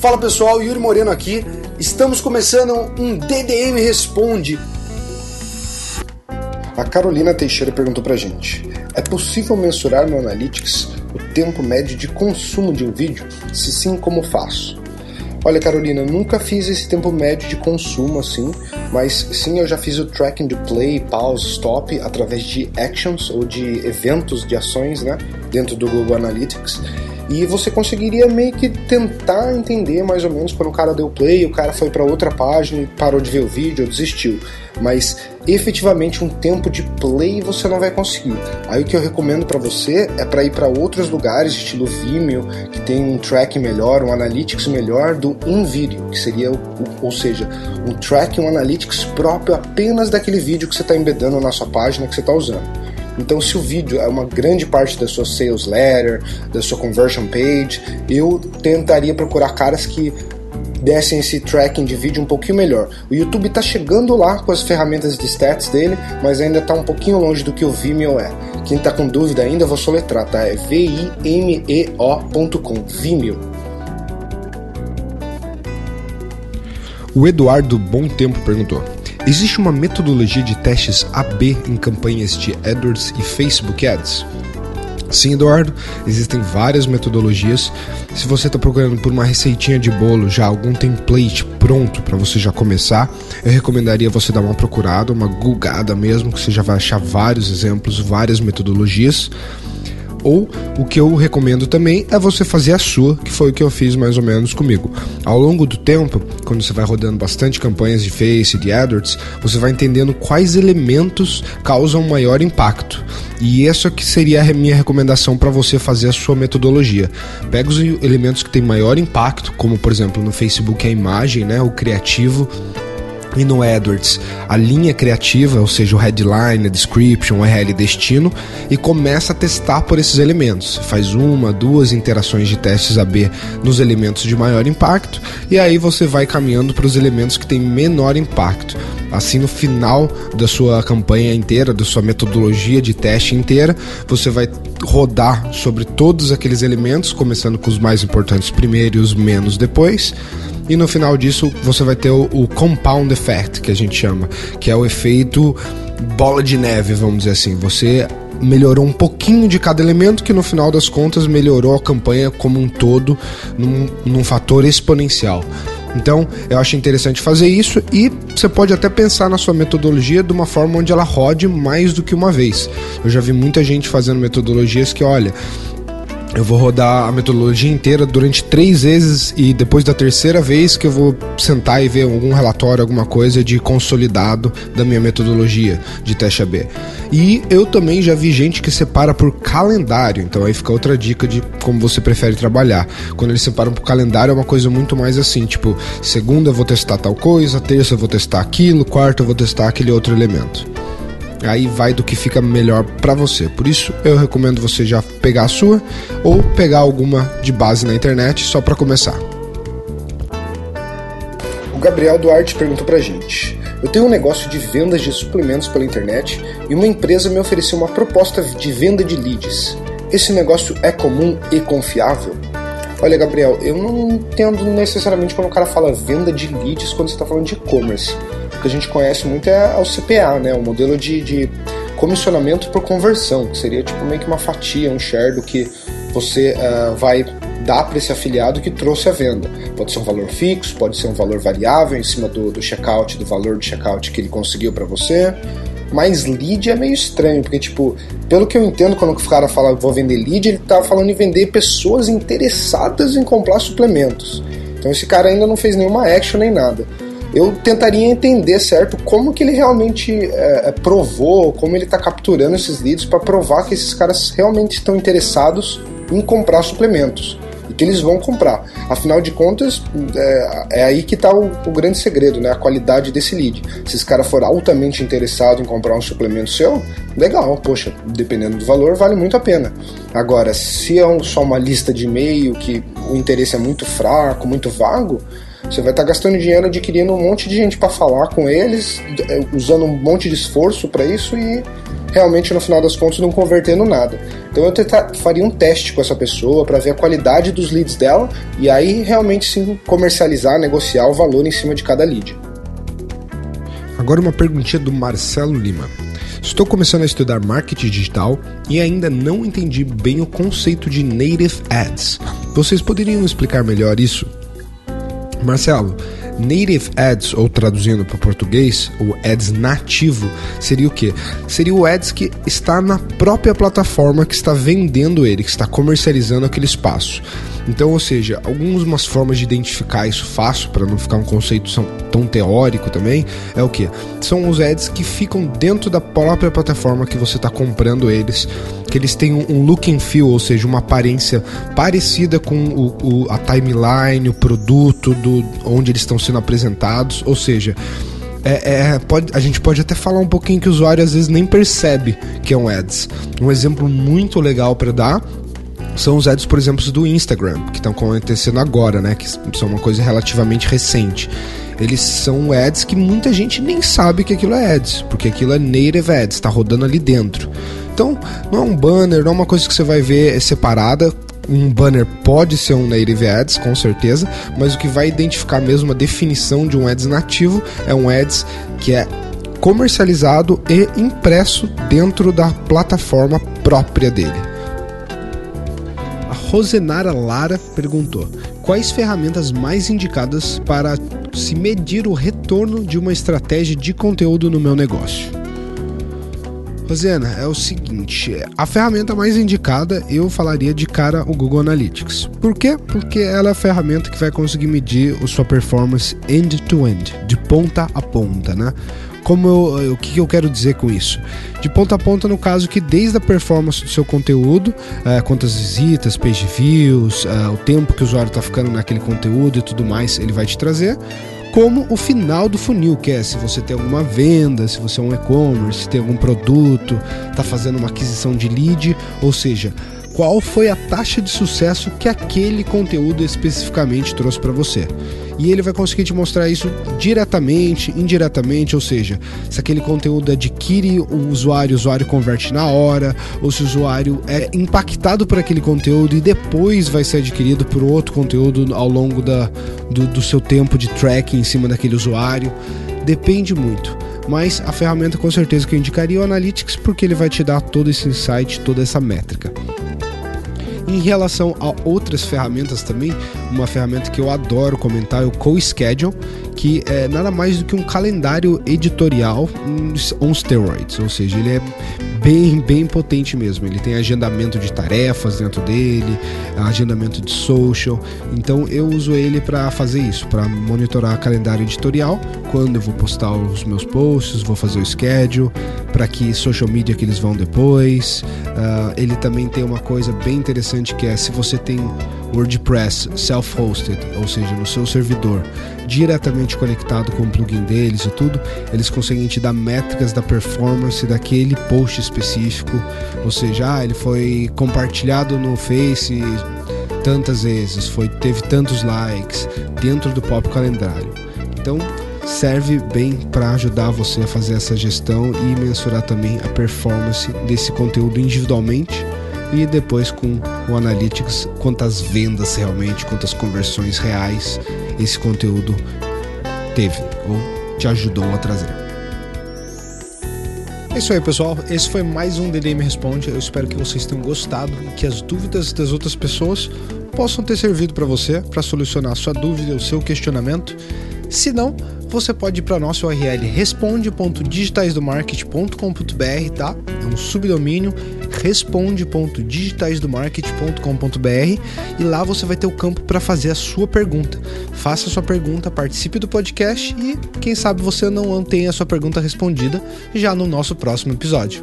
Fala pessoal, Yuri Moreno aqui. Estamos começando um DDM Responde. A Carolina Teixeira perguntou pra gente: É possível mensurar no Analytics o tempo médio de consumo de um vídeo? Se sim, como faço? Olha, Carolina, nunca fiz esse tempo médio de consumo assim, mas sim eu já fiz o tracking de play, pause, stop através de actions ou de eventos de ações, né, dentro do Google Analytics. E você conseguiria meio que tentar entender mais ou menos quando o cara deu play, o cara foi para outra página e parou de ver o vídeo ou desistiu. Mas efetivamente um tempo de play você não vai conseguir. Aí o que eu recomendo para você é para ir para outros lugares, estilo Vimeo, que tem um tracking melhor, um analytics melhor do InVideo, que seria, ou seja, um tracking, um analytics próprio apenas daquele vídeo que você está embedando na sua página que você está usando. Então, se o vídeo é uma grande parte da sua sales letter, da sua conversion page, eu tentaria procurar caras que dessem esse tracking de vídeo um pouquinho melhor. O YouTube está chegando lá com as ferramentas de stats dele, mas ainda está um pouquinho longe do que o Vimeo é. Quem está com dúvida ainda, vou soletrar, tá? É V-I-M-E-O.com, Vimeo. O Eduardo Bom Tempo perguntou: Existe uma metodologia de testes AB em campanhas de AdWords e Facebook Ads? Sim, Eduardo, existem várias metodologias. Se você está procurando por uma receitinha de bolo, já algum template pronto para você já começar, eu recomendaria você dar uma procurada, uma googada mesmo, que você já vai achar vários exemplos, várias metodologias. Ou o que eu recomendo também é você fazer a sua, que foi o que eu fiz mais ou menos comigo. Ao longo do tempo, quando você vai rodando bastante campanhas de Face, de AdWords, você vai entendendo quais elementos causam maior impacto. E essa que seria a minha recomendação para você fazer a sua metodologia. Pega os elementos que têm maior impacto, como por exemplo no Facebook a imagem, né, o criativo, e no AdWords a linha criativa, ou seja, o headline, a description, o URL destino, e começa a testar por esses elementos. Faz uma, duas interações de testes AB nos elementos de maior impacto, e aí você vai caminhando para os elementos que têm menor impacto. Assim, no final da sua campanha inteira, da sua metodologia de teste inteira, você vai rodar sobre todos aqueles elementos, começando com os mais importantes primeiro e os menos depois e no final disso você vai ter o, o compound effect, que a gente chama, que é o efeito bola de neve, vamos dizer assim. Você melhorou um pouquinho de cada elemento que no final das contas melhorou a campanha como um todo num, num fator exponencial. Então, eu acho interessante fazer isso e você pode até pensar na sua metodologia de uma forma onde ela rode mais do que uma vez. Eu já vi muita gente fazendo metodologias que, olha, eu vou rodar a metodologia inteira durante três vezes e depois da terceira vez que eu vou sentar e ver algum relatório, alguma coisa de consolidado da minha metodologia de teste AB. E eu também já vi gente que separa por calendário, então aí fica outra dica de como você prefere trabalhar. Quando eles separam por calendário é uma coisa muito mais assim, tipo, segunda eu vou testar tal coisa, terça eu vou testar aquilo, quarta eu vou testar aquele outro elemento. Aí vai do que fica melhor para você. Por isso eu recomendo você já pegar a sua ou pegar alguma de base na internet só para começar. O Gabriel Duarte perguntou pra gente: Eu tenho um negócio de vendas de suplementos pela internet e uma empresa me ofereceu uma proposta de venda de leads. Esse negócio é comum e confiável? Olha, Gabriel, eu não entendo necessariamente quando o cara fala venda de leads quando você está falando de e-commerce que a gente conhece muito é o CPA, né? O modelo de, de comissionamento por conversão, que seria tipo meio que uma fatia, um share do que você uh, vai dar para esse afiliado que trouxe a venda. Pode ser um valor fixo, pode ser um valor variável em cima do, do checkout, do valor do checkout que ele conseguiu para você. Mas lead é meio estranho, porque, tipo, pelo que eu entendo, quando o cara fala vou vender lead, ele tá falando em vender pessoas interessadas em comprar suplementos. Então esse cara ainda não fez nenhuma action nem nada eu tentaria entender, certo, como que ele realmente é, é provou, como ele está capturando esses leads para provar que esses caras realmente estão interessados em comprar suplementos. porque eles vão comprar. Afinal de contas, é, é aí que está o, o, grande segredo, né? A qualidade desse lead. Se esse cara for altamente interessado em comprar um suplemento seu, legal, poxa, dependendo do valor, vale muito a pena. Agora, se é um, só uma lista de e-mail que o interesse é muito fraco, muito vago, você vai estar tá gastando dinheiro adquirindo um monte de gente para falar com eles, é, usando um monte de esforço para isso e realmente no final das contas não convertendo nada. Então eu tentar, faria um teste com essa pessoa para ver a qualidade dos leads dela e aí realmente sim comercializar, negociar o valor em cima de cada lead. Agora uma perguntinha do Marcelo Lima. Estou começando a estudar marketing digital e ainda não entendi bem o conceito de native ads. Vocês poderiam explicar melhor isso? Marcelo, Native Ads, ou traduzindo para português, o Ads nativo, seria o que? Seria o Ads que está na própria plataforma que está vendendo ele, que está comercializando aquele espaço. Então, ou seja, algumas formas de identificar isso fácil, para não ficar um conceito tão teórico também, é o que? São os ads que ficam dentro da própria plataforma que você está comprando eles, que eles têm um look and feel, ou seja, uma aparência parecida com o, o, a timeline, o produto, do, onde eles estão sendo apresentados, ou seja, é, é, pode, a gente pode até falar um pouquinho que o usuário às vezes nem percebe que é um ads. Um exemplo muito legal para dar são os ads, por exemplo, do Instagram, que estão acontecendo agora, né? Que são uma coisa relativamente recente. Eles são ads que muita gente nem sabe que aquilo é ads, porque aquilo é native ads, está rodando ali dentro. Então, não é um banner, não é uma coisa que você vai ver separada. Um banner pode ser um native ads, com certeza, mas o que vai identificar mesmo a definição de um ads nativo é um ads que é comercializado e impresso dentro da plataforma própria dele. Rosenara Lara perguntou: quais ferramentas mais indicadas para se medir o retorno de uma estratégia de conteúdo no meu negócio? Rosena, é o seguinte, a ferramenta mais indicada eu falaria de cara o Google Analytics. Por quê? Porque ela é a ferramenta que vai conseguir medir a sua performance end-to-end, -end, de ponta a ponta, né? Como eu, o que eu quero dizer com isso? De ponta a ponta, no caso que desde a performance do seu conteúdo, é, quantas visitas, page views, é, o tempo que o usuário está ficando naquele conteúdo e tudo mais, ele vai te trazer como o final do funil, que é se você tem alguma venda, se você é um e-commerce, se tem algum produto, está fazendo uma aquisição de lead, ou seja, qual foi a taxa de sucesso que aquele conteúdo especificamente trouxe para você. E ele vai conseguir te mostrar isso diretamente, indiretamente, ou seja, se aquele conteúdo adquire o usuário, o usuário converte na hora, ou se o usuário é impactado por aquele conteúdo e depois vai ser adquirido por outro conteúdo ao longo da, do, do seu tempo de tracking em cima daquele usuário. Depende muito mas a ferramenta com certeza que eu indicaria é o Analytics porque ele vai te dar todo esse insight, toda essa métrica. Em relação a outras ferramentas também, uma ferramenta que eu adoro comentar é o CoSchedule, que é nada mais do que um calendário editorial on steroids, ou seja, ele é bem, bem potente mesmo. Ele tem agendamento de tarefas dentro dele, agendamento de social. Então eu uso ele para fazer isso, para monitorar calendário editorial, quando eu vou postar os meus posts, vou fazer o schedule, para que social media que eles vão depois. Uh, ele também tem uma coisa bem interessante que é se você tem WordPress self-hosted, ou seja, no seu servidor, diretamente conectado com o plugin deles e tudo, eles conseguem te dar métricas da performance daquele post específico, ou seja, ah, ele foi compartilhado no Face tantas vezes, foi teve tantos likes dentro do próprio calendário. Então, serve bem para ajudar você a fazer essa gestão e mensurar também a performance desse conteúdo individualmente e depois com o Analytics quantas vendas realmente, quantas conversões reais esse conteúdo teve ou te ajudou a trazer. É isso aí, pessoal. Esse foi mais um DDM Responde. Eu espero que vocês tenham gostado e que as dúvidas das outras pessoas possam ter servido para você para solucionar a sua dúvida, o seu questionamento. Se não, você pode ir para nosso URL responde.digitaisdomarket.com.br, tá? É um subdomínio responde.digitaisdomarket.com.br e lá você vai ter o campo para fazer a sua pergunta. Faça a sua pergunta, participe do podcast e quem sabe você não tenha a sua pergunta respondida já no nosso próximo episódio.